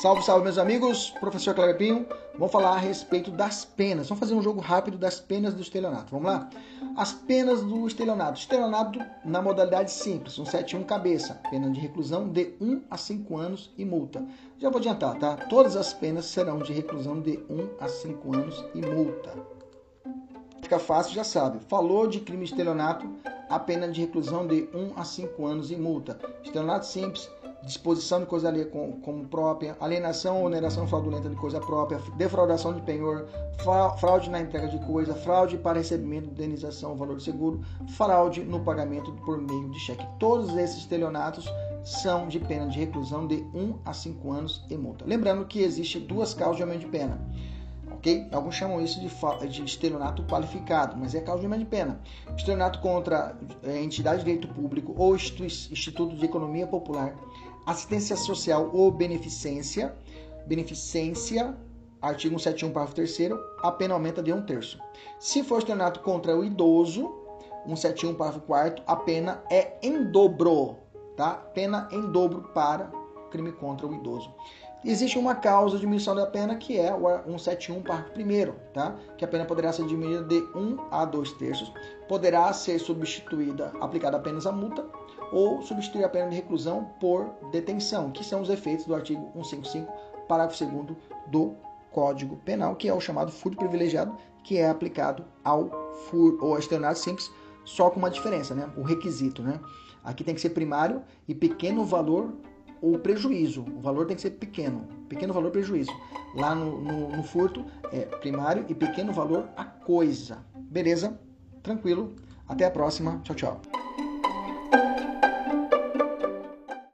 Salve, salve, meus amigos. Professor Clarepinho. Vamos falar a respeito das penas. Vamos fazer um jogo rápido das penas do estelionato. Vamos lá? As penas do estelionato. Estelionato na modalidade simples, 171 cabeça. Pena de reclusão de 1 a 5 anos e multa. Já vou adiantar, tá? Todas as penas serão de reclusão de 1 a 5 anos e multa. Fica fácil, já sabe. Falou de crime de estelionato, a pena de reclusão de 1 a 5 anos e multa. Estelionato simples, disposição de coisa alheia como própria, alienação ou oneração fraudulenta de coisa própria, defraudação de penhor, fraude na entrega de coisa, fraude para recebimento de indenização, valor de seguro, fraude no pagamento por meio de cheque. Todos esses estelionatos são de pena de reclusão de 1 a 5 anos e multa. Lembrando que existe duas causas de aumento de pena. Ok? Alguns chamam isso de, de estelionato qualificado, mas é causa de de pena. Estelionato contra é, entidade de direito público ou instituto de economia popular assistência social ou beneficência, beneficência, artigo 171, parágrafo 3 a pena aumenta de um terço. Se for estelionato contra o idoso, 171, parágrafo 4 a pena é em dobro, tá? Pena em dobro para crime contra o idoso. Existe uma causa de diminuição da pena que é o 171, parágrafo 1 tá? Que a pena poderá ser diminuída de 1 a 2 terços, poderá ser substituída, aplicada apenas a multa, ou substituir a pena de reclusão por detenção, que são os efeitos do artigo 155, parágrafo 2 do Código Penal, que é o chamado furto privilegiado, que é aplicado ao furto ou estelionato simples, só com uma diferença, né? O requisito, né? Aqui tem que ser primário e pequeno valor ou prejuízo. O valor tem que ser pequeno. Pequeno valor prejuízo. Lá no, no, no furto é primário e pequeno valor a coisa. Beleza? Tranquilo. Até a próxima. Tchau, tchau.